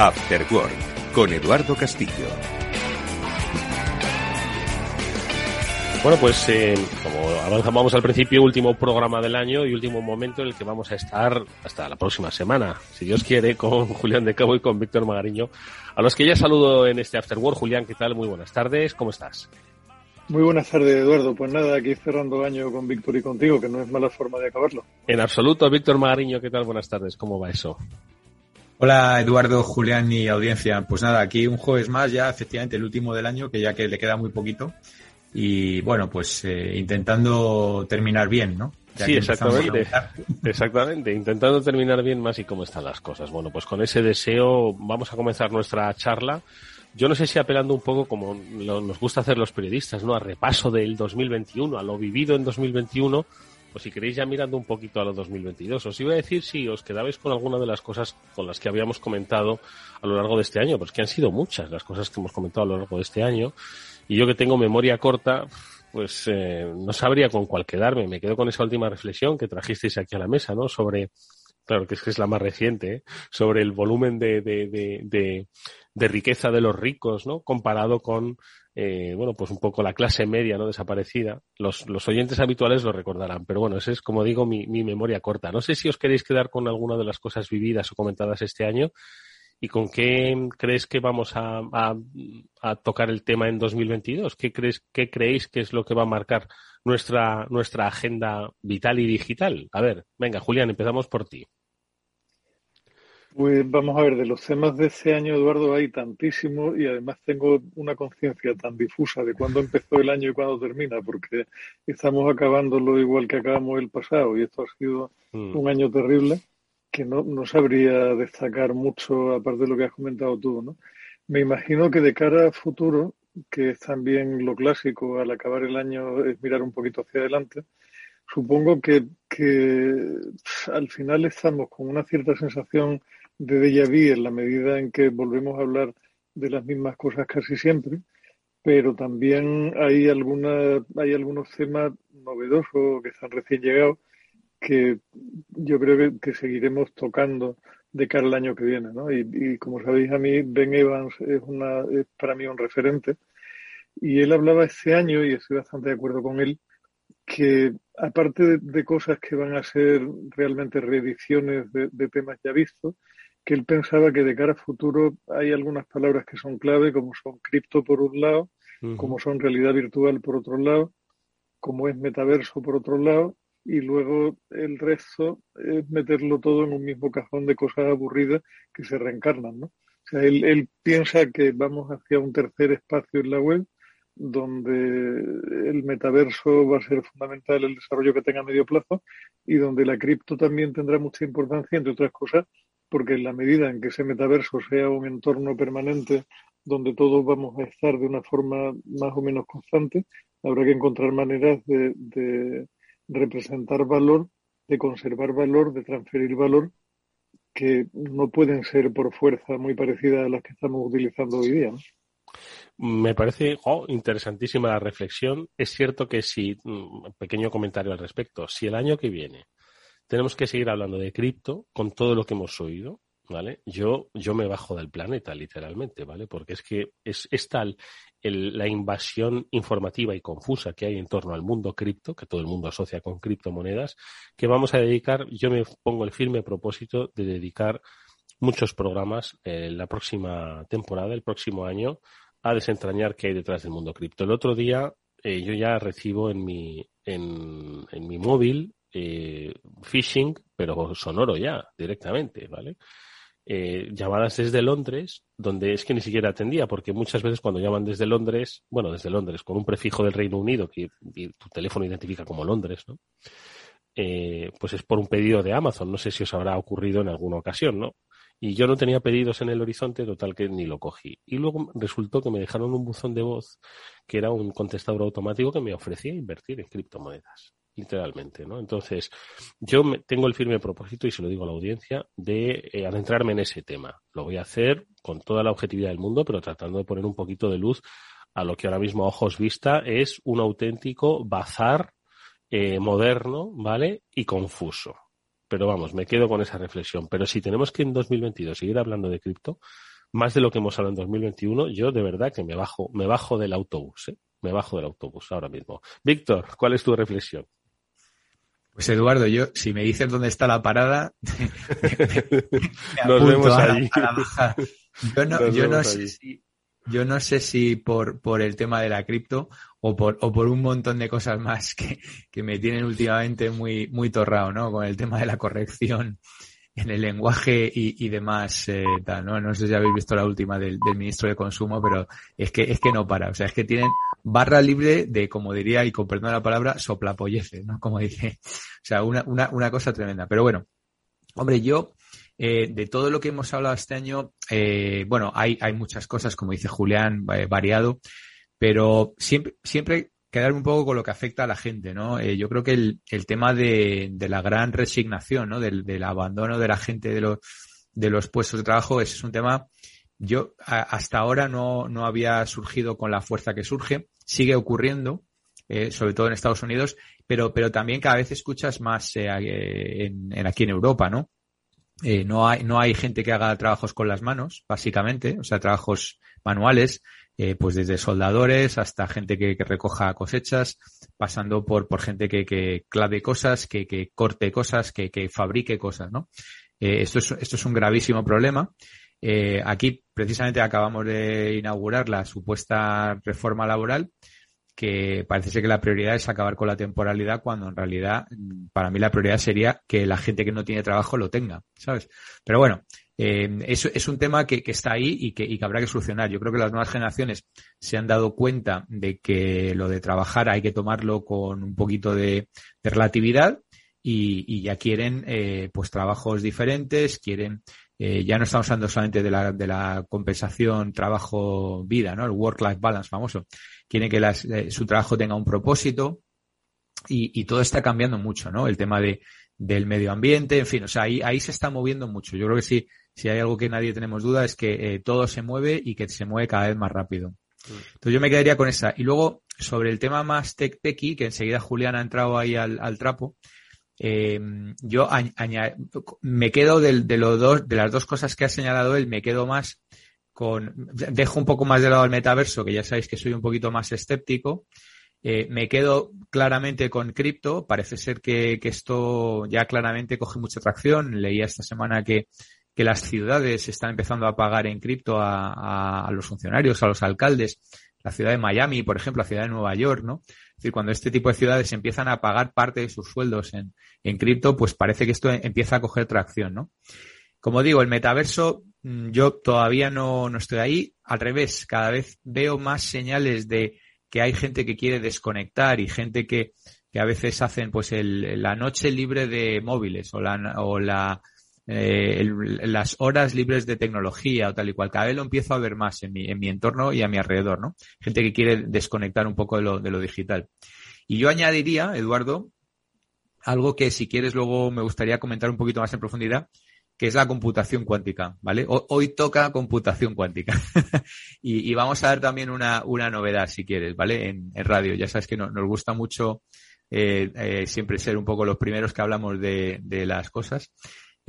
After Work con Eduardo Castillo. Bueno, pues eh, como avanzamos al principio, último programa del año y último momento en el que vamos a estar hasta la próxima semana, si Dios quiere, con Julián de Cabo y con Víctor Magariño, a los que ya saludo en este After Work. Julián, ¿qué tal? Muy buenas tardes, ¿cómo estás? Muy buenas tardes, Eduardo. Pues nada, aquí cerrando el año con Víctor y contigo, que no es mala forma de acabarlo. En absoluto, Víctor Magariño, ¿qué tal? Buenas tardes, ¿cómo va eso? Hola Eduardo, Julián y audiencia. Pues nada, aquí un jueves más ya, efectivamente, el último del año, que ya que le queda muy poquito. Y bueno, pues eh, intentando terminar bien, ¿no? sí, exactamente. Exactamente, intentando terminar bien más y cómo están las cosas. Bueno, pues con ese deseo vamos a comenzar nuestra charla. Yo no sé si apelando un poco como nos gusta hacer los periodistas, ¿no? A repaso del 2021, a lo vivido en 2021 pues si queréis ya mirando un poquito a lo 2022, os iba a decir si os quedabais con alguna de las cosas con las que habíamos comentado a lo largo de este año, pues que han sido muchas las cosas que hemos comentado a lo largo de este año, y yo que tengo memoria corta, pues eh, no sabría con cuál quedarme. Me quedo con esa última reflexión que trajisteis aquí a la mesa, ¿no? Sobre, claro que es que es la más reciente, ¿eh? sobre el volumen de, de, de, de, riqueza de los ricos, ¿no? Comparado con eh, bueno, pues un poco la clase media, ¿no? Desaparecida. Los, oyentes habituales lo recordarán, pero bueno, esa es, como digo, mi, mi memoria corta. No sé si os queréis quedar con alguna de las cosas vividas o comentadas este año y con qué crees que vamos a, a, a, tocar el tema en 2022. ¿Qué crees, qué creéis que es lo que va a marcar nuestra, nuestra agenda vital y digital? A ver, venga, Julián, empezamos por ti. Pues vamos a ver, de los temas de este año, Eduardo, hay tantísimos y además tengo una conciencia tan difusa de cuándo empezó el año y cuándo termina, porque estamos acabándolo igual que acabamos el pasado y esto ha sido mm. un año terrible que no, no sabría destacar mucho aparte de lo que has comentado tú, ¿no? Me imagino que de cara a futuro, que es también lo clásico al acabar el año es mirar un poquito hacia adelante, supongo que, que al final estamos con una cierta sensación de déjà vu en la medida en que volvemos a hablar de las mismas cosas casi siempre, pero también hay alguna, hay algunos temas novedosos que están recién llegados que yo creo que, seguiremos tocando de cara al año que viene, ¿no? Y, como sabéis a mí Ben Evans es para mí un referente y él hablaba este año y estoy bastante de acuerdo con él que aparte de, de cosas que van a ser realmente reediciones de, de temas ya vistos que él pensaba que de cara a futuro hay algunas palabras que son clave, como son cripto por un lado, uh -huh. como son realidad virtual por otro lado, como es metaverso por otro lado, y luego el resto es meterlo todo en un mismo cajón de cosas aburridas que se reencarnan, ¿no? O sea, él, él piensa que vamos hacia un tercer espacio en la web donde el metaverso va a ser fundamental el desarrollo que tenga a medio plazo y donde la cripto también tendrá mucha importancia, entre otras cosas, porque en la medida en que ese metaverso sea un entorno permanente donde todos vamos a estar de una forma más o menos constante, habrá que encontrar maneras de, de representar valor, de conservar valor, de transferir valor, que no pueden ser por fuerza muy parecidas a las que estamos utilizando hoy día. Me parece interesantísima la reflexión. Es cierto que si, mm, pequeño comentario al respecto, si el año que viene tenemos que seguir hablando de cripto con todo lo que hemos oído, ¿vale? Yo, yo me bajo del planeta, literalmente, ¿vale? Porque es que es, es tal el, la invasión informativa y confusa que hay en torno al mundo cripto, que todo el mundo asocia con criptomonedas, que vamos a dedicar, yo me pongo el firme propósito de dedicar muchos programas eh, la próxima temporada, el próximo año, a desentrañar qué hay detrás del mundo cripto. El otro día eh, yo ya recibo en mi, en, en mi móvil eh, phishing, pero sonoro ya, directamente, ¿vale? Eh, llamadas desde Londres, donde es que ni siquiera atendía, porque muchas veces cuando llaman desde Londres, bueno, desde Londres, con un prefijo del Reino Unido que tu teléfono identifica como Londres, ¿no? Eh, pues es por un pedido de Amazon. No sé si os habrá ocurrido en alguna ocasión, ¿no? Y yo no tenía pedidos en el horizonte, total que ni lo cogí. Y luego resultó que me dejaron un buzón de voz que era un contestador automático que me ofrecía invertir en criptomonedas literalmente, ¿no? Entonces, yo me, tengo el firme propósito, y se lo digo a la audiencia, de eh, adentrarme en ese tema. Lo voy a hacer con toda la objetividad del mundo, pero tratando de poner un poquito de luz a lo que ahora mismo a ojos vista es un auténtico bazar eh, moderno, ¿vale? Y confuso. Pero vamos, me quedo con esa reflexión. Pero si tenemos que en 2022 seguir hablando de cripto, más de lo que hemos hablado en 2021, yo de verdad que me bajo, me bajo del autobús, ¿eh? me bajo del autobús ahora mismo. Víctor, ¿cuál es tu reflexión? Pues Eduardo, yo, si me dices dónde está la parada, nos vemos ahí. yo no, yo no sé si, yo no sé si por, por el tema de la cripto o por, o por un montón de cosas más que, que me tienen últimamente muy, muy torrado, ¿no? Con el tema de la corrección en el lenguaje y, y demás eh, tal, ¿no? No sé si habéis visto la última del, del, ministro de Consumo, pero es que es que no para. O sea, es que tienen barra libre de, como diría, y con perdón la palabra, soplapollece, ¿no? Como dice. O sea, una, una, una cosa tremenda. Pero bueno, hombre, yo, eh, de todo lo que hemos hablado este año, eh, bueno, hay, hay muchas cosas, como dice Julián, eh, variado, pero siempre, siempre quedar un poco con lo que afecta a la gente, ¿no? Eh, yo creo que el, el tema de, de, la gran resignación, ¿no? Del, del, abandono de la gente de los, de los puestos de trabajo es, es un tema, yo hasta ahora no, no había surgido con la fuerza que surge, sigue ocurriendo, eh, sobre todo en Estados Unidos, pero, pero también cada vez escuchas más eh, en, en, aquí en Europa, ¿no? Eh, no hay, no hay gente que haga trabajos con las manos, básicamente, o sea, trabajos manuales, eh, pues desde soldadores hasta gente que, recoja cosechas, pasando por, por gente que, que clave cosas, que, que corte cosas, que, que fabrique cosas, ¿no? Eh, esto, es, esto es un gravísimo problema. Eh, aquí precisamente acabamos de inaugurar la supuesta reforma laboral que parece ser que la prioridad es acabar con la temporalidad cuando en realidad para mí la prioridad sería que la gente que no tiene trabajo lo tenga, ¿sabes? Pero bueno, eh, es, es, un tema que, que está ahí y que, y que, habrá que solucionar. Yo creo que las nuevas generaciones se han dado cuenta de que lo de trabajar hay que tomarlo con un poquito de, de relatividad y, y, ya quieren eh, pues trabajos diferentes, quieren eh, ya no estamos hablando solamente de la, de la compensación trabajo-vida, ¿no? El work-life balance famoso. Quieren que las, eh, su trabajo tenga un propósito y, y todo está cambiando mucho, ¿no? El tema de, del medio ambiente, en fin, o sea, ahí, ahí se está moviendo mucho. Yo creo que sí, si hay algo que nadie tenemos duda es que eh, todo se mueve y que se mueve cada vez más rápido. Entonces yo me quedaría con esa. Y luego, sobre el tema más tech techy, que enseguida Julián ha entrado ahí al, al trapo, eh, yo me quedo de, los dos, de las dos cosas que ha señalado él, me quedo más con, dejo un poco más de lado el metaverso, que ya sabéis que soy un poquito más escéptico. Eh, me quedo claramente con cripto. Parece ser que, esto ya claramente coge mucha tracción. Leía esta semana que las ciudades están empezando a pagar en cripto a, a, los funcionarios, a los alcaldes. La ciudad de Miami, por ejemplo, la ciudad de Nueva York, ¿no? Es decir, cuando este tipo de ciudades empiezan a pagar parte de sus sueldos en, en cripto, pues parece que esto empieza a coger tracción, ¿no? Como digo, el metaverso, mm, yo todavía no, no estoy ahí. Al revés, cada vez veo más señales de que hay gente que quiere desconectar y gente que, que a veces hacen pues el, la noche libre de móviles o la, o la eh, las horas libres de tecnología o tal y cual. Cada vez lo empiezo a ver más en mi, en mi entorno y a mi alrededor, ¿no? Gente que quiere desconectar un poco de lo, de lo digital. Y yo añadiría, Eduardo, algo que si quieres luego me gustaría comentar un poquito más en profundidad, que es la computación cuántica, ¿vale? Hoy toca computación cuántica. y, y, vamos a ver también una, una novedad, si quieres, ¿vale? En, en radio. Ya sabes que no, nos gusta mucho eh, eh, siempre ser un poco los primeros que hablamos de, de las cosas.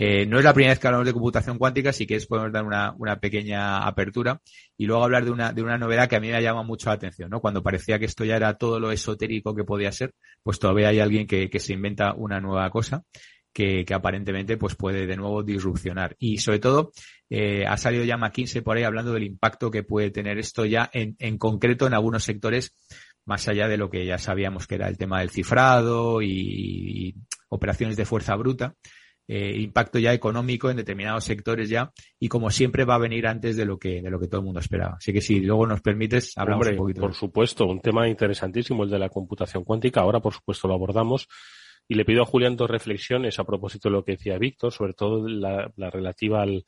Eh, no es la primera vez que hablamos de computación cuántica, si quieres podemos dar una, una, pequeña apertura y luego hablar de una, de una novedad que a mí me llama mucho la atención, ¿no? Cuando parecía que esto ya era todo lo esotérico que podía ser, pues todavía hay alguien que, que se inventa una nueva cosa. Que, que, aparentemente pues puede de nuevo disrupcionar. Y sobre todo, eh, ha salido ya McKinsey por ahí hablando del impacto que puede tener esto ya en, en concreto en algunos sectores, más allá de lo que ya sabíamos que era el tema del cifrado y, y operaciones de fuerza bruta eh, impacto ya económico en determinados sectores ya y como siempre va a venir antes de lo que de lo que todo el mundo esperaba. Así que si luego nos permites hablamos Hombre, un poquito. Por supuesto, un tema interesantísimo el de la computación cuántica. Ahora por supuesto lo abordamos y le pido a Julián dos reflexiones a propósito de lo que decía Víctor, sobre todo la, la relativa al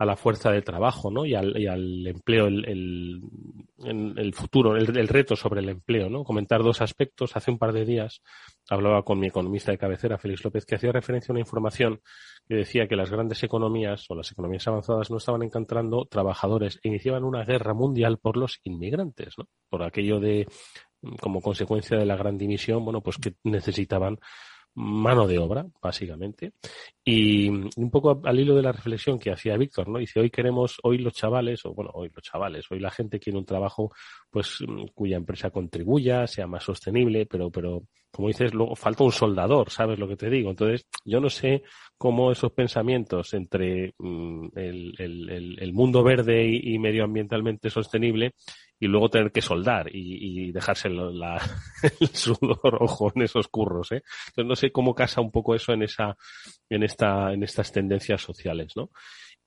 a la fuerza de trabajo, ¿no? Y al, y al empleo, el, el, el futuro, el, el, reto sobre el empleo, ¿no? Comentar dos aspectos. Hace un par de días hablaba con mi economista de cabecera, Félix López, que hacía referencia a una información que decía que las grandes economías o las economías avanzadas no estaban encontrando trabajadores e iniciaban una guerra mundial por los inmigrantes, ¿no? Por aquello de, como consecuencia de la gran dimisión, bueno, pues que necesitaban mano de obra, básicamente. Y un poco al hilo de la reflexión que hacía Víctor, ¿no? Dice, hoy queremos, hoy los chavales, o bueno, hoy los chavales, hoy la gente quiere un trabajo, pues, cuya empresa contribuya, sea más sostenible, pero, pero, como dices, luego falta un soldador, ¿sabes lo que te digo? Entonces, yo no sé cómo esos pensamientos entre mm, el, mundo verde y medioambientalmente sostenible y luego tener que soldar y, y dejarse el sudor rojo en esos curros, ¿eh? Entonces no sé cómo casa un poco eso en esa, en esta, en estas tendencias sociales, ¿no?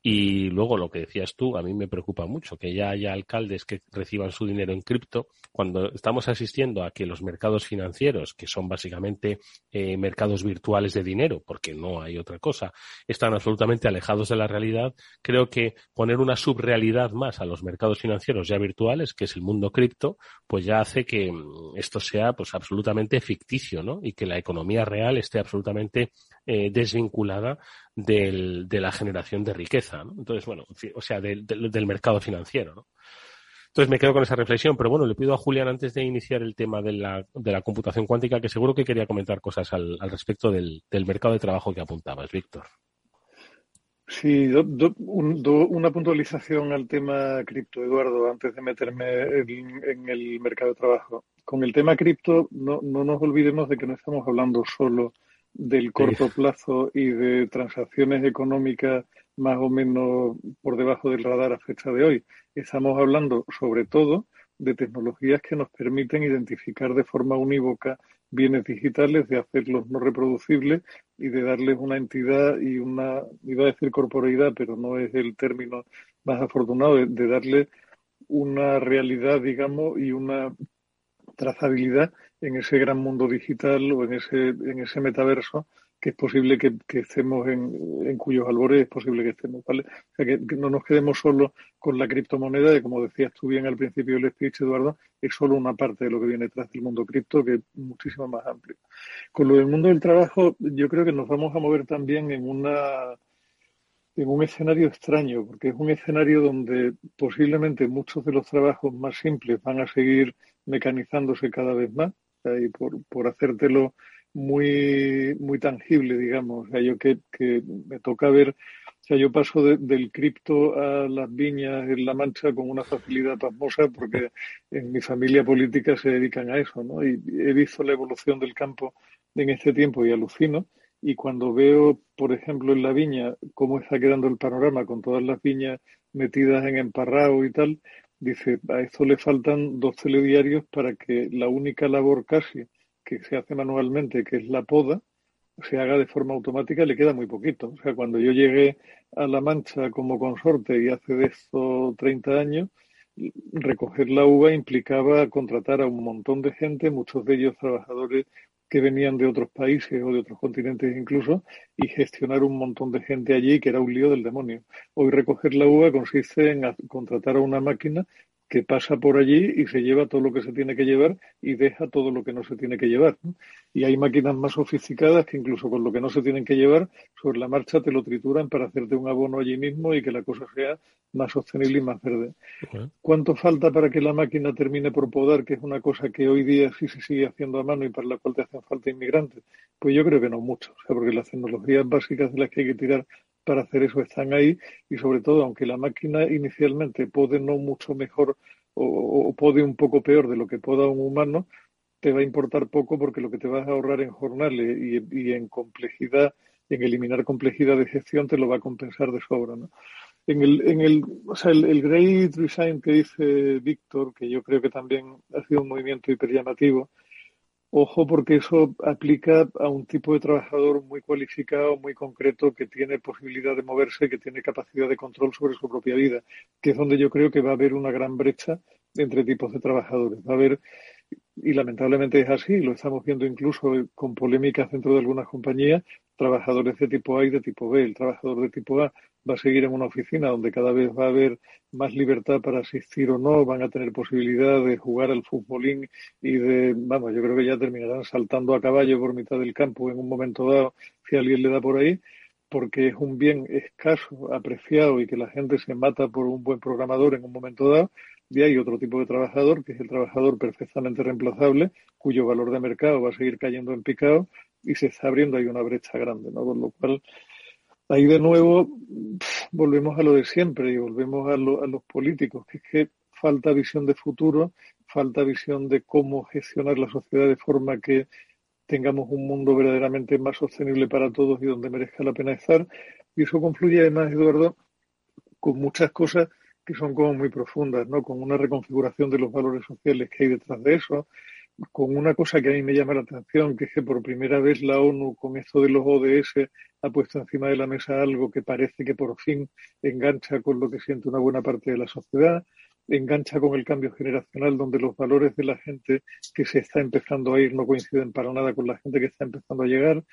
Y luego lo que decías tú, a mí me preocupa mucho que ya haya alcaldes que reciban su dinero en cripto cuando estamos asistiendo a que los mercados financieros, que son básicamente eh, mercados virtuales de dinero, porque no hay otra cosa, están absolutamente alejados de la realidad. Creo que poner una subrealidad más a los mercados financieros ya virtuales, que es el mundo cripto, pues ya hace que mm, esto sea pues absolutamente ficticio, ¿no? Y que la economía real esté absolutamente eh, desvinculada del, de la generación de riqueza. ¿no? Entonces, bueno, o sea, del, del, mercado financiero. ¿no? Entonces me quedo con esa reflexión, pero bueno, le pido a Julián antes de iniciar el tema de la, de la computación cuántica, que seguro que quería comentar cosas al, al respecto del, del, mercado de trabajo que apuntabas, Víctor. Sí, do, do, un, do, una puntualización al tema cripto, Eduardo, antes de meterme en, en, el mercado de trabajo. Con el tema cripto, no, no nos olvidemos de que no estamos hablando solo del corto plazo y de transacciones económicas más o menos por debajo del radar a fecha de hoy. Estamos hablando sobre todo de tecnologías que nos permiten identificar de forma unívoca bienes digitales, de hacerlos no reproducibles y de darles una entidad y una, iba a decir corporeidad, pero no es el término más afortunado, de, de darle una realidad, digamos, y una trazabilidad en ese gran mundo digital o en ese, en ese metaverso que es posible que, que estemos en, en, cuyos albores es posible que estemos, ¿vale? O sea, que, que, no nos quedemos solo con la criptomoneda, de como decías tú bien al principio del speech, Eduardo, es solo una parte de lo que viene detrás del mundo cripto, que es muchísimo más amplio. Con lo del mundo del trabajo, yo creo que nos vamos a mover también en una en un escenario extraño, porque es un escenario donde posiblemente muchos de los trabajos más simples van a seguir mecanizándose cada vez más y por, por hacértelo muy, muy tangible, digamos. O sea, yo que, que me toca ver, o sea, yo paso de, del cripto a las viñas en La Mancha con una facilidad pasmosa porque en mi familia política se dedican a eso, ¿no? Y he visto la evolución del campo en este tiempo y alucino. Y cuando veo, por ejemplo, en la viña, cómo está quedando el panorama con todas las viñas metidas en emparrado y tal, dice, a esto le faltan dos telediarios para que la única labor casi que se hace manualmente, que es la poda, se haga de forma automática, le queda muy poquito. O sea, cuando yo llegué a La Mancha como consorte y hace de esto 30 años, recoger la uva implicaba contratar a un montón de gente, muchos de ellos trabajadores que venían de otros países o de otros continentes incluso, y gestionar un montón de gente allí que era un lío del demonio. Hoy recoger la uva consiste en contratar a una máquina que pasa por allí y se lleva todo lo que se tiene que llevar y deja todo lo que no se tiene que llevar. Y hay máquinas más sofisticadas que incluso con lo que no se tienen que llevar, sobre la marcha te lo trituran para hacerte un abono allí mismo y que la cosa sea más sostenible y más verde. Okay. ¿Cuánto falta para que la máquina termine por podar, que es una cosa que hoy día sí se sigue haciendo a mano y para la cual te hacen falta inmigrantes? Pues yo creo que no mucho, o sea, porque las tecnologías básicas de las que hay que tirar para hacer eso están ahí y sobre todo, aunque la máquina inicialmente puede no mucho mejor o, puede un poco peor de lo que pueda un humano, te va a importar poco porque lo que te vas a ahorrar en jornales y, y, en complejidad, en eliminar complejidad de gestión, te lo va a compensar de sobra. ¿no? En el, en el, o sea, el, el Great Resign que dice Víctor, que yo creo que también ha sido un movimiento hiper llamativo, Ojo porque eso aplica a un tipo de trabajador muy cualificado, muy concreto, que tiene posibilidad de moverse, que tiene capacidad de control sobre su propia vida, que es donde yo creo que va a haber una gran brecha entre tipos de trabajadores. Va a haber, y lamentablemente es así, lo estamos viendo incluso con polémicas dentro de algunas compañías, trabajadores de tipo A y de tipo B. El trabajador de tipo A va a seguir en una oficina donde cada vez va a haber más libertad para asistir o no, van a tener posibilidad de jugar al futbolín y de, vamos, yo creo que ya terminarán saltando a caballo por mitad del campo en un momento dado, si alguien le da por ahí, porque es un bien escaso, apreciado y que la gente se mata por un buen programador en un momento dado. Y hay otro tipo de trabajador, que es el trabajador perfectamente reemplazable, cuyo valor de mercado va a seguir cayendo en picado y se está abriendo ahí una brecha grande, ¿no? Con lo cual, ahí de nuevo volvemos a lo de siempre y volvemos a, a los políticos, que es que falta visión de futuro, falta visión de cómo gestionar la sociedad de forma que tengamos un mundo verdaderamente más sostenible para todos y donde merezca la pena estar. Y eso confluye además, Eduardo, con muchas cosas que son como muy profundas, ¿no? Con una reconfiguración de los valores sociales que hay detrás de eso, con una cosa que a mí me llama la atención, que es que por primera vez la ONU, con esto de los ODS, ha puesto encima de la mesa algo que parece que por fin engancha con lo que siente una buena parte de la sociedad, engancha con el cambio generacional, donde los valores de la gente que se está empezando a ir no coinciden para nada con la gente que está empezando a llegar.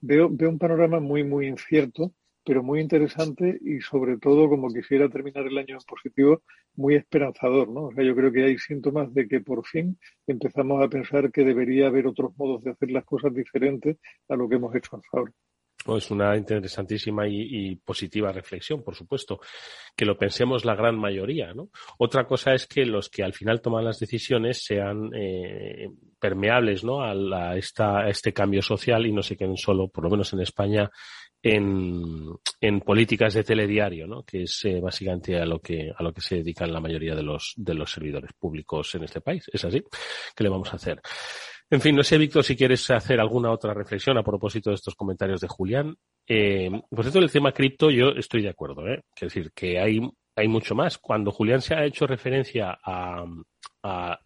Veo, veo un panorama muy, muy incierto pero muy interesante y sobre todo, como quisiera terminar el año en positivo, muy esperanzador, ¿no? O sea, yo creo que hay síntomas de que por fin empezamos a pensar que debería haber otros modos de hacer las cosas diferentes a lo que hemos hecho hasta ahora. Pues una interesantísima y, positiva reflexión, por supuesto, que lo pensemos la gran mayoría, ¿no? Otra cosa es que los que al final toman las decisiones sean eh, permeables, ¿no? A, esta, a este cambio social y no se queden solo, por lo menos en España, en, en políticas de telediario, ¿no? que es eh, básicamente a lo que a lo que se dedican la mayoría de los de los servidores públicos en este país. Es así. ¿Qué le vamos a hacer? En fin, no sé, Víctor, si quieres hacer alguna otra reflexión a propósito de estos comentarios de Julián. Eh, pues esto del tema cripto, yo estoy de acuerdo. ¿eh? Es decir, que hay, hay mucho más. Cuando Julián se ha hecho referencia a,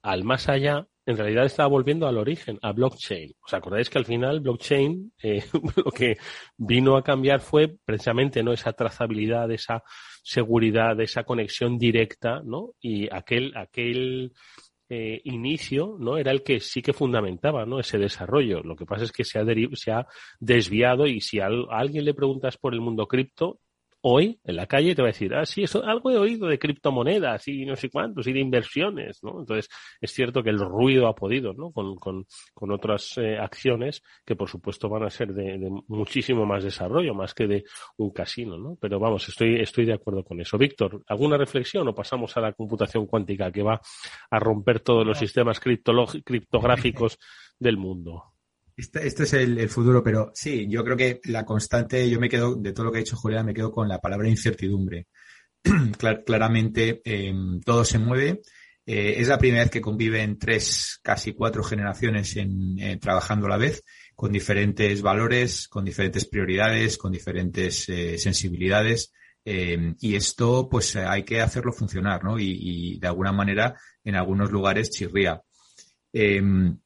al más allá, en realidad estaba volviendo al origen, a blockchain. ¿Os acordáis que al final blockchain eh, lo que vino a cambiar fue precisamente no esa trazabilidad, esa seguridad, esa conexión directa, ¿no? Y aquel, aquel eh, inicio, ¿no? Era el que sí que fundamentaba, ¿no? Ese desarrollo. Lo que pasa es que se ha, se ha desviado y si a alguien le preguntas por el mundo cripto, hoy en la calle te va a decir, ah, sí, eso, algo he oído de criptomonedas y no sé cuántos y de inversiones, ¿no? Entonces, es cierto que el ruido ha podido, ¿no? Con, con, con otras eh, acciones que, por supuesto, van a ser de, de, muchísimo más desarrollo, más que de un casino, ¿no? Pero vamos, estoy, estoy de acuerdo con eso. Víctor, ¿alguna reflexión o pasamos a la computación cuántica que va a romper todos los sistemas criptográficos del mundo? Este, este, es el, futuro, pero sí, yo creo que la constante, yo me quedo, de todo lo que ha dicho Julián, me quedo con la palabra incertidumbre. claramente em, todo se mueve. Eh, es la primera vez que conviven tres, casi cuatro generaciones en, eh, trabajando a la vez, con diferentes valores, con diferentes prioridades, con diferentes eh, sensibilidades. Em, y esto, pues hay que hacerlo funcionar, ¿no? Y, y de alguna manera, en algunos lugares chirría. Em,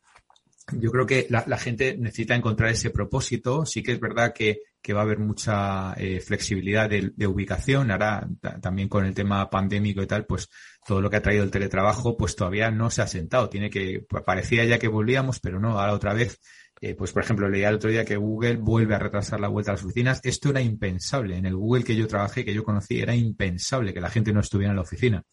yo creo que la, gente necesita encontrar ese propósito. Sí que es verdad que, que va a haber mucha eh, flexibilidad de, ubicación. Ahora, también con el tema pandémico y tal, pues todo lo que ha traído el teletrabajo, pues todavía no se ha sentado. Tiene que, parecía ya que volvíamos, pero no, ahora otra vez. Eh, pues, por ejemplo, leía el otro día que Google vuelve a retrasar la vuelta a las oficinas. Esto era impensable. En el Google que yo trabajé, que yo conocí, era impensable que la gente no estuviera en la oficina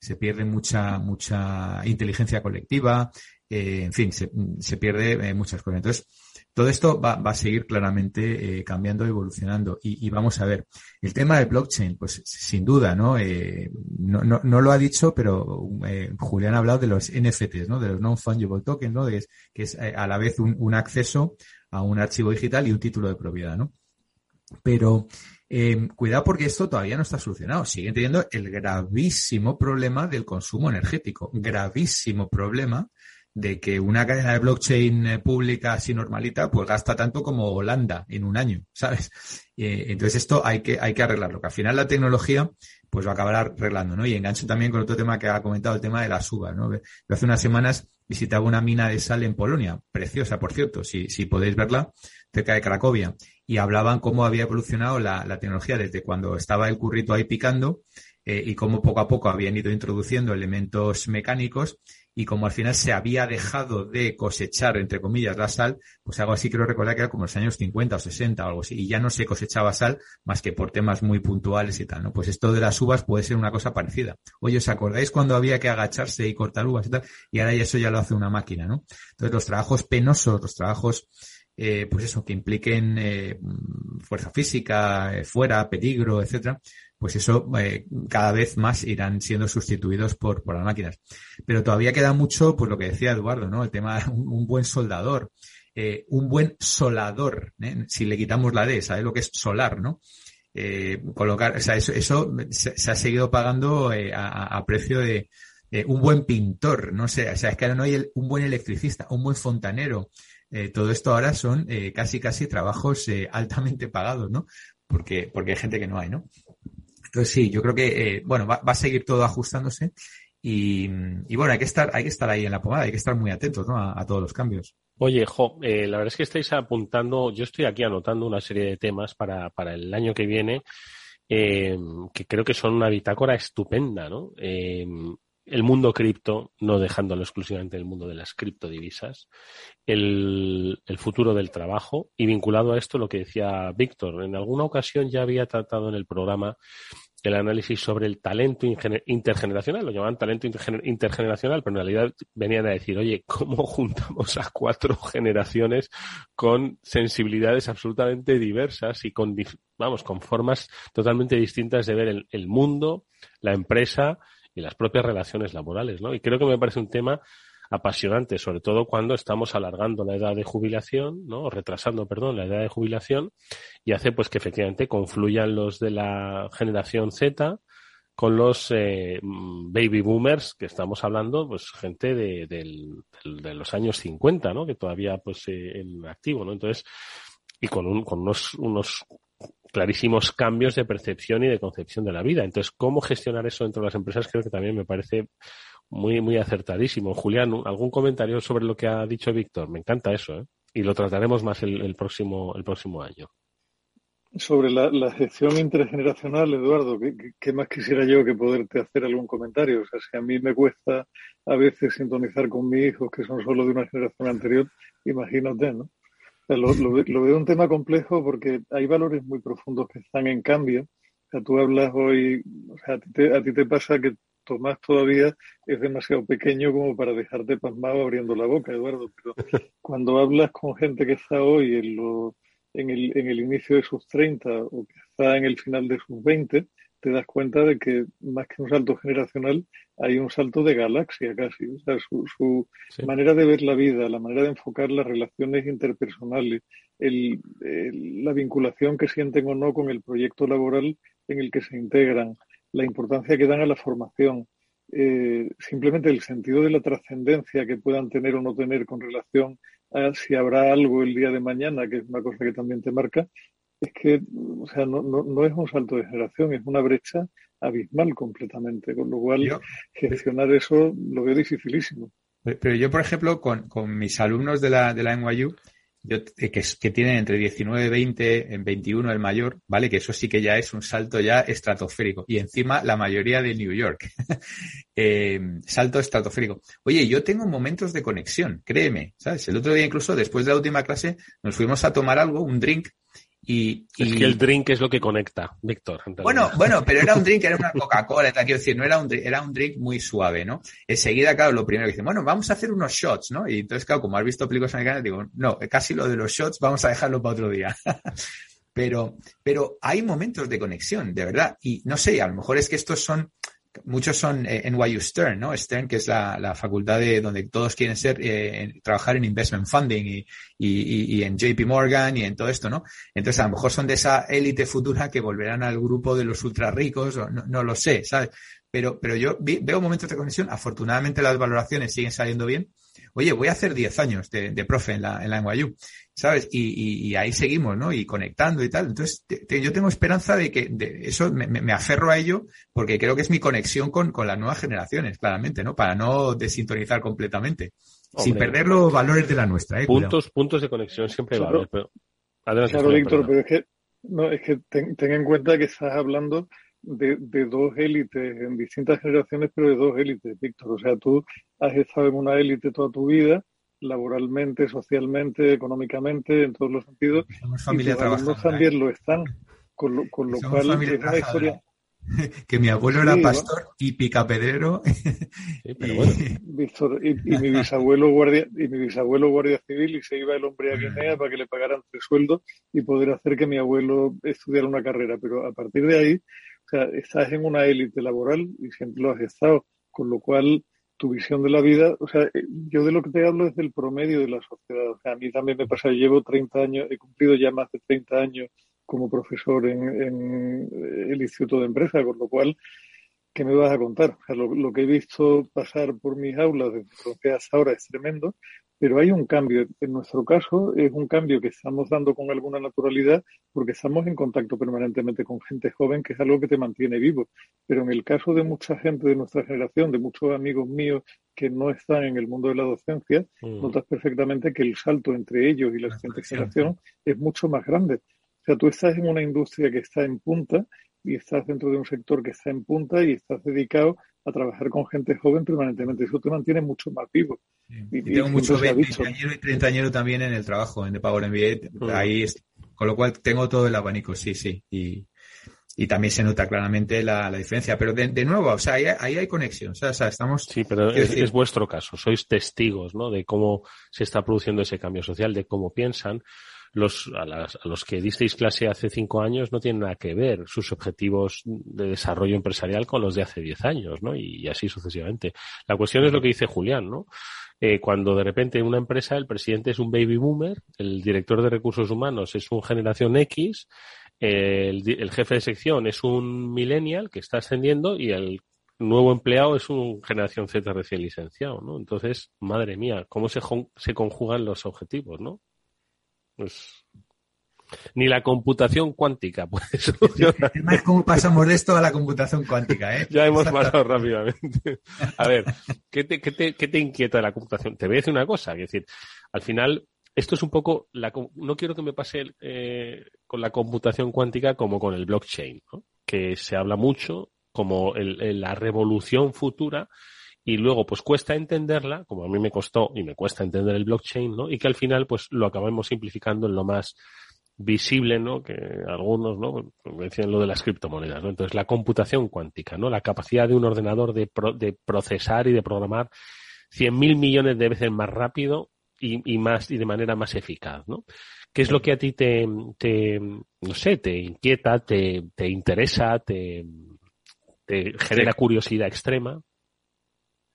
se pierde mucha, mucha inteligencia colectiva, en fin, se, pierde eh, muchas cosas. Entonces, todo esto va, a seguir claramente eh, cambiando, evolucionando. Y, vamos a ver, el tema de blockchain, pues sin duda, ¿no? Eh, no, no, no, lo ha dicho, pero Julián ha hablado de los NFTs, ¿no? De los non-fungible tokens, ¿no? Que es a la vez un, un, acceso a un archivo digital y un título de propiedad, ¿no? Pero cuidado porque esto todavía no está solucionado. Siguen teniendo el gravísimo problema del consumo energético. Gravísimo problema de que una cadena de blockchain eh, pública así normalita, pues gasta tanto como Holanda en un año, ¿sabes? Eh, entonces esto hay que, hay que arreglarlo, que al final la tecnología pues va a acabar arreglando, ¿no? Y engancho también con otro tema que ha comentado, el tema de las uvas, ¿no? hace unas semanas visitaba una mina de sal en Polonia, preciosa, por cierto, si, si podéis verla, cerca de Cracovia, y hablaban cómo había evolucionado la, la tecnología desde cuando estaba el currito ahí picando eh, y cómo poco a poco habían ido introduciendo elementos mecánicos y como al final se había dejado de cosechar, entre comillas, la sal, pues algo así creo recordar que era como los años 50 o 60 o algo así, y ya no se cosechaba sal más que por temas muy puntuales y tal, ¿no? Pues esto de las uvas puede ser una cosa parecida. Oye, ¿os acordáis cuando había que agacharse y cortar uvas y tal? Y ahora eso ya lo hace una máquina, ¿no? Entonces los trabajos penosos, los trabajos eh, pues eso, que impliquen eh, fuerza física, eh, fuera, peligro, etcétera, pues eso eh, cada vez más irán siendo sustituidos por, por las máquinas. Pero todavía queda mucho, pues lo que decía Eduardo, ¿no? El tema, un, un buen soldador, eh, un buen solador, ¿eh? si le quitamos la D, ¿sabes lo que es solar, no? colocar, o sea, eso, eso se, ha seguido pagando a, precio de un buen pintor, no sé, o sea, es que ahora no hay un buen electricista, un buen fontanero, todo esto ahora son casi casi trabajos altamente pagados, ¿no? Porque, porque hay gente que no hay, ¿no? Entonces sí, yo creo que, bueno, va, va, a seguir todo ajustándose y, bueno, hay que estar, hay que estar ahí en la pomada, hay que estar muy atentos ¿no? a, todos los cambios. Oye, Jo, eh, la verdad es que estáis apuntando, yo estoy aquí anotando una serie de temas para, para el año que viene, eh, que creo que son una bitácora estupenda, ¿no? El mundo cripto, no dejándolo exclusivamente el mundo de las criptodivisas, el, el, futuro del trabajo y vinculado a esto lo que decía Víctor. En alguna ocasión ya había tratado en el programa el análisis sobre el talento intergeneracional, lo llamaban talento intergeneracional, pero en realidad venían a decir, oye, ¿cómo juntamos a cuatro generaciones con sensibilidades absolutamente diversas y con, vamos, con formas totalmente distintas de ver el mundo, la empresa y las propias relaciones laborales, ¿no? Y creo que me parece un tema apasionante, sobre todo cuando estamos alargando la edad de jubilación, ¿no? O retrasando, perdón, la edad de jubilación y hace pues que efectivamente confluyan los de la generación Z con los eh, baby boomers que estamos hablando, pues gente de, de, los años 50, ¿no? Que todavía pues eh, en activo, ¿no? Entonces, y con, un, con unos, unos clarísimos cambios de percepción y de concepción de la vida. Entonces, ¿cómo gestionar eso dentro de las empresas? Creo que también me parece muy, muy acertadísimo. Julián, ¿algún comentario sobre lo que ha dicho Víctor? Me encanta eso, ¿eh? Y lo trataremos más el, próximo, el próximo año. Sobre la, gestión intergeneracional, Eduardo, ¿qué, más quisiera yo que poderte hacer algún comentario? O sea, si a mí me cuesta a veces sintonizar con mis hijos que son solo de una generación anterior, imagínate, ¿no? Lo, lo, veo un tema complejo porque hay valores muy profundos que están en cambio. O sea, tú hablas hoy, o sea, a ti te pasa que Tomás todavía es demasiado pequeño como para dejarte pasmado abriendo la boca, Eduardo. Pero cuando hablas con gente que está hoy en, lo, en, el, en el inicio de sus 30 o que está en el final de sus 20, te das cuenta de que más que un salto generacional hay un salto de galaxia casi. O sea, su, su manera de ver la vida, la manera de enfocar las relaciones interpersonales, el, la vinculación que sienten o no con el proyecto laboral en el que se integran, la importancia que dan a la formación, eh, simplemente el sentido de la trascendencia que puedan tener o no tener con relación a si habrá algo el día de mañana, que es una cosa que también te marca, es que, o sea, no, no, no es un salto de generación, es una brecha abismal completamente, con lo cual gestionar eso lo veo dificilísimo. Pero yo, por ejemplo, con, con mis alumnos de la, de la NYU, yo, eh, que, que, tienen entre 19 y 20, en 21 el mayor, ¿vale? Que eso sí que ya es un salto ya estratosférico. Y encima la mayoría de New York. eh, salto estratosférico. Oye, yo tengo momentos de conexión, créeme, ¿sabes? El otro día incluso, después de la última clase, nos fuimos a tomar algo, un drink, y, Es que el drink es lo que conecta, Víctor. Bueno, bueno, pero era un drink, era una Coca-Cola, quiero decir, no era un drink, era un drink muy suave, ¿no? Enseguida, claro, lo primero que dicen, bueno, vamos a hacer unos shots, ¿no? Y entonces, claro, como has visto películas americanas, digo, no, casi lo de los shots vamos a dejarlo para otro día. pero, pero hay momentos de conexión, de verdad. Y no sé, a lo mejor es que estos son muchos son eh, NYU Stern, ¿no? Stern, que es la, la facultad de donde todos quieren ser, eh, trabajar en investment funding y, y, y, en JP Morgan y en todo esto, ¿no? Entonces, a lo mejor son de esa élite futura que volverán al grupo de los ultra ricos, o no, no lo sé, ¿sabes? Pero, pero yo veo momentos de conexión. Afortunadamente las valoraciones siguen saliendo bien. Oye, voy a hacer 10 años de, de profe en la, en la NYU. ¿sabes? Y, y, ahí seguimos, ¿no? Y conectando y tal. Entonces, yo tengo esperanza de que de eso me, me, aferro a ello porque creo que es mi conexión con, con las nuevas generaciones, claramente, ¿no? Para no desintonizar completamente. sin perder los valores de la nuestra, ¿eh? Puntos, puntos de conexión siempre va pero... claro, Víctor, pero es que, no, es que ten, ten, en cuenta que estás hablando de, de dos élites en distintas generaciones, pero de dos élites, Víctor. O sea, tú has estado en una élite toda tu vida laboralmente, socialmente, económicamente, en todos los sentidos. Somos familia y también lo están, con lo, con lo cual es una historia. Que mi abuelo era pastor y picapedrero. Sí, pero bueno. Víctor, y, y, mi bisabuelo guardia, y mi bisabuelo guardia civil y se iba el hombre a Guinea para que le pagaran tres sueldos y poder hacer que mi abuelo estudiara una carrera. Pero a partir de ahí, o sea, estás en una élite laboral y siempre lo has estado, con lo cual tu visión de la vida, o sea, eh, yo de lo que te hablo es del promedio de la sociedad. O sea, a mí también me pasa, llevo 30 años, he cumplido ya más de 30 años como profesor en, en el Instituto de Empresa, con lo cual ¿qué me vas a contar? O sea, lo, que he visto pasar por mis aulas desde hasta ahora es tremendo, pero hay un cambio. En nuestro caso es un cambio que estamos dando con alguna naturalidad porque estamos en contacto permanentemente con gente joven, que es algo que te mantiene vivo. Pero en el caso de mucha gente de nuestra generación, de muchos amigos míos que no están en el mundo de la docencia, mm. notas perfectamente que el salto entre ellos y la siguiente generación es mucho más grande. O sea, tú estás en una industria que está en punta y estás dentro de un sector que está en punta y estás dedicado a trabajar con gente joven permanentemente. Eso te mantiene mucho más vivo. Y, tengo mucho 20 y 30 años también en el trabajo, en The Power MBA. Ahí con lo cual tengo todo el abanico, sí, sí. Y, y también se nota claramente la, la diferencia. Pero de, de, nuevo, o sea, ahí, ahí hay conexión. O sea, o sea, estamos. Sí, pero es, es, vuestro caso. Sois testigos, ¿no? De cómo se está produciendo ese cambio social, de cómo piensan los, a, las, a, los que disteis clase hace cinco años no tienen nada que ver sus objetivos de desarrollo empresarial con los de hace diez años, ¿no? Y, y así sucesivamente. La cuestión es lo que dice Julián, ¿no? Eh, cuando de repente en una empresa el presidente es un baby boomer, el director de recursos humanos es un generación X, el, el jefe de sección es un millennial que está ascendiendo y el nuevo empleado es un generación Z recién licenciado, ¿no? Entonces, madre mía, cómo se, se conjugan los objetivos, ¿no? Pues ni la computación cuántica puede solucionar. Es cómo pasamos de esto a la computación cuántica, ¿eh? Ya hemos pasado rápidamente. A ver, ¿qué te, qué, te, ¿qué te inquieta de la computación? Te voy a decir una cosa, es decir, al final, esto es un poco, la, no quiero que me pase eh, con la computación cuántica como con el blockchain, que se habla mucho como la revolución futura y luego pues cuesta entenderla, como a mí me costó y me cuesta entender el blockchain, ¿no? Y que al final pues lo acabamos simplificando en lo más visible, ¿no? Que algunos, ¿no? Decían lo de las criptomonedas, ¿no? Entonces la computación cuántica, ¿no? La capacidad de un ordenador de, pro, de procesar y de programar 100.000 millones de veces más rápido y, y, más y de manera más eficaz, ¿no? ¿Qué es lo que a ti te, te no sé, te inquieta, te, te interesa, te, te genera curiosidad extrema?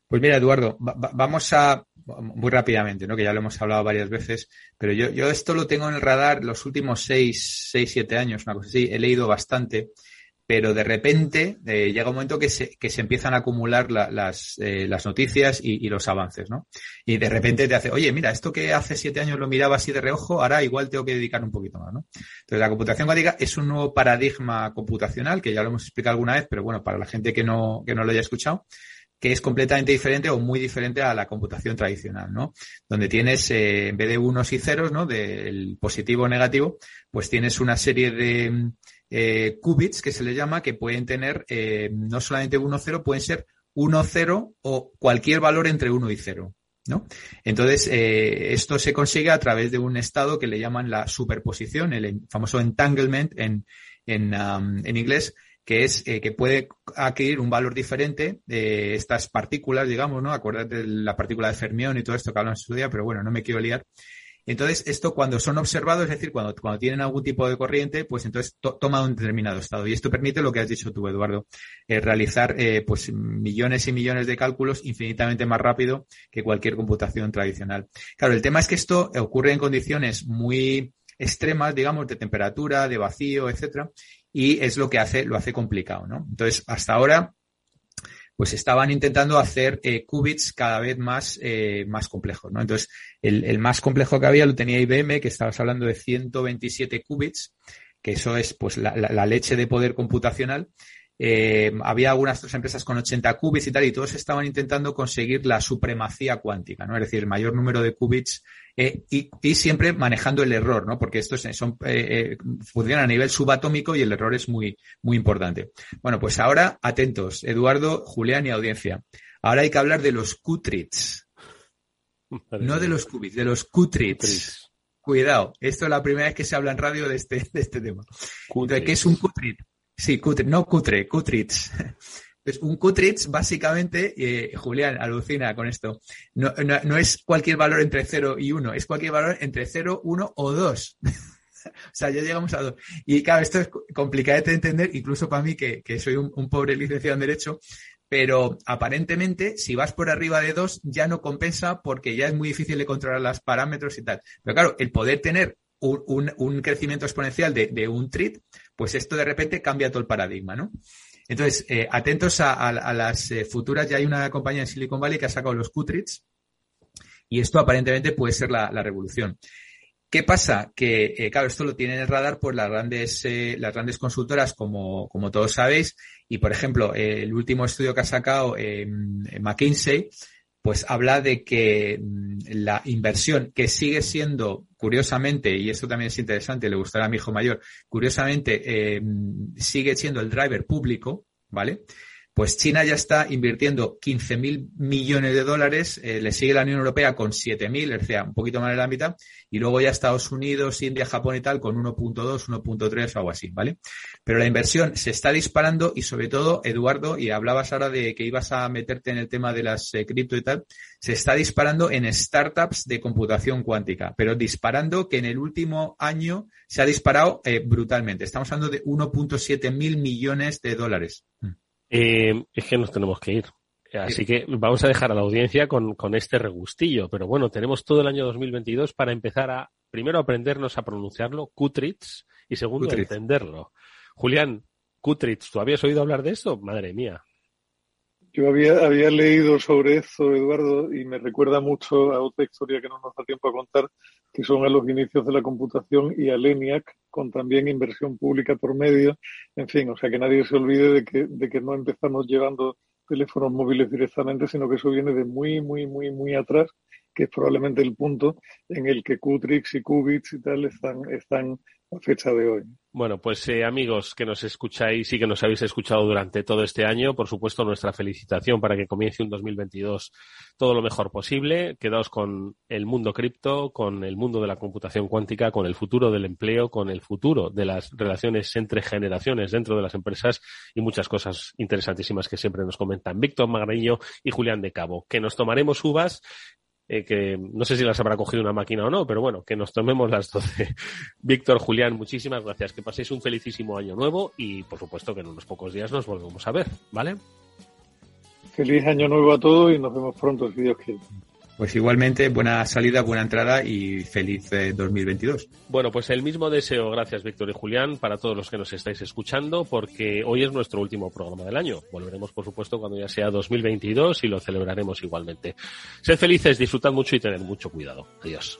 Pues mira, Eduardo, va, vamos a muy rápidamente, ¿no? Que ya lo hemos hablado varias veces, pero yo, yo esto lo tengo en el radar los últimos seis, seis, siete años, una cosa así. He leído bastante, pero de repente eh, llega un momento que se, que se empiezan a acumular la, las, eh, las noticias y, y, los avances, ¿no? Y de repente te hace, oye, mira, esto que hace siete años lo miraba así de reojo, ahora igual tengo que dedicar un poquito más, ¿no? Entonces, la computación cuántica es un nuevo paradigma computacional, que ya lo hemos explicado alguna vez, pero bueno, para la gente que no, que no lo haya escuchado, que es completamente diferente o muy diferente a la computación tradicional, ¿no? Donde tienes, eh, en vez de unos y ceros, ¿no? Del positivo o negativo, pues tienes una serie de eh, qubits, que se le llama, que pueden tener eh, no solamente 1, 0, pueden ser 1, 0 o cualquier valor entre 1 y 0. ¿No? Entonces, eh, esto se consigue a través de un estado que le llaman la superposición, el famoso entanglement en, en, en inglés, que es que puede adquirir un valor diferente de estas partículas, digamos, ¿no? Acuérdate de la partícula de fermión y todo esto que hablamos en su día, pero bueno, no me quiero liar. Entonces, esto cuando son observados, es decir, cuando, tienen algún tipo de corriente, pues entonces to toma un determinado estado. Y esto permite lo que has dicho tú, Eduardo, eh, realizar eh, pues millones y millones de cálculos infinitamente más rápido que cualquier computación tradicional. Claro, el tema es que esto ocurre en condiciones muy extremas, digamos, de temperatura, de vacío, etcétera, y es lo que hace, lo hace complicado, ¿no? Entonces, hasta ahora, pues estaban intentando hacer eh, qubits cada vez más, eh, más complejos, ¿no? Entonces, el, el, más complejo que había lo tenía IBM, que estabas hablando de 127 qubits, que eso es pues la, la, la leche de poder computacional, eh, había algunas otras empresas con 80 qubits y tal, y todos estaban intentando conseguir la supremacía cuántica, ¿no? Es decir, el mayor número de qubits eh, y, y, siempre manejando el error, ¿no? Porque estos son, eh, eh, funcionan a nivel subatómico y el error es muy, muy importante. Bueno, pues ahora, atentos, Eduardo, Julián y audiencia. Ahora hay que hablar de los Qtrits. No de los qubits, de los Qtrits. Cuidado, esto es la primera vez que se habla en radio de este, de este tema. Entonces, ¿Qué es un Qtrit? Sí, cutre, no cutre, Qtrits. Pues un Qtrits, básicamente, eh, Julián alucina con esto, no, no, no, es cualquier valor entre 0 y 1, es cualquier valor entre 0, 1 o 2. o sea, ya llegamos a 2. Y claro, esto es complicado de entender, incluso para mí, que, que soy un, un, pobre licenciado en Derecho, pero aparentemente si vas por arriba de 2 ya no compensa porque ya es muy difícil de controlar los parámetros y tal. Pero claro, el poder tener un, crecimiento exponencial de, un trit, pues esto de repente cambia todo el paradigma, ¿no? Entonces, eh, atentos a, las eh, futuras, ya hay una compañía en Silicon Valley que ha sacado los Q-trits y esto aparentemente puede ser la, revolución. ¿Qué pasa? Que, eh, claro, esto lo tienen en el radar por las grandes, las grandes consultoras, como, como todos sabéis, y por ejemplo, el último estudio que ha sacado McKinsey, pues habla de que mm, la inversión que sigue siendo, curiosamente, y esto también es interesante, le gustará a mi hijo mayor, curiosamente, eh, mm, sigue siendo el driver público, ¿vale? Pues China ya está invirtiendo 15 mil millones de dólares, eh, le sigue la Unión Europea con 7 mil, o sea, un poquito más de la mitad, y luego ya Estados Unidos, India, Japón y tal con 1.2, 1.3 o algo así, ¿vale? Pero la inversión se está disparando y sobre todo, Eduardo, y hablabas ahora de que ibas a meterte en el tema de las eh, cripto y tal, se está disparando en startups de computación cuántica, pero disparando que en el último año se ha disparado eh, brutalmente. Estamos hablando de 1.7 mil millones de dólares. Eh, es que nos tenemos que ir. Así que vamos a dejar a la audiencia con, este regustillo. Pero bueno, tenemos todo el año 2022 para empezar a, primero, aprendernos a pronunciarlo, Kutritz, y segundo, entenderlo. Julián, Kutritz, ¿tú habías oído hablar de esto? Madre mía. Yo había, había leído sobre eso, Eduardo, y me recuerda mucho a otra historia que no nos da tiempo a contar, que son a los inicios de la computación y a LENIAC, con también inversión pública por medio. En fin, o sea, que nadie se olvide de que, de que no empezamos llevando teléfonos móviles directamente, sino que eso viene de muy, muy, muy, muy atrás, que es probablemente el punto en el que Qtrix y Qubits y tal están, están a fecha de hoy. Bueno, pues eh, amigos que nos escucháis y que nos habéis escuchado durante todo este año, por supuesto nuestra felicitación para que comience un 2022 todo lo mejor posible. Quedaos con el mundo cripto, con el mundo de la computación cuántica, con el futuro del empleo, con el futuro de las relaciones entre generaciones dentro de las empresas y muchas cosas interesantísimas que siempre nos comentan Víctor Magariño y Julián de Cabo. Que nos tomaremos uvas eh, que no sé si las habrá cogido una máquina o no, pero bueno, que nos tomemos las 12. Víctor, Julián, muchísimas gracias. Que paséis un felicísimo año nuevo y, por supuesto, que en unos pocos días nos volvemos a ver, ¿vale? Feliz año nuevo a todos y nos vemos pronto, si Dios quiere. Pues igualmente, buena salida, buena entrada y feliz 2022. Eh, bueno, pues el mismo deseo, gracias Víctor y Julián, para todos los que nos estáis escuchando, porque hoy es nuestro último programa del año. Volveremos, por supuesto, cuando ya sea 2022 y lo celebraremos igualmente. Sed felices, disfrutad mucho y tened mucho cuidado. Adiós.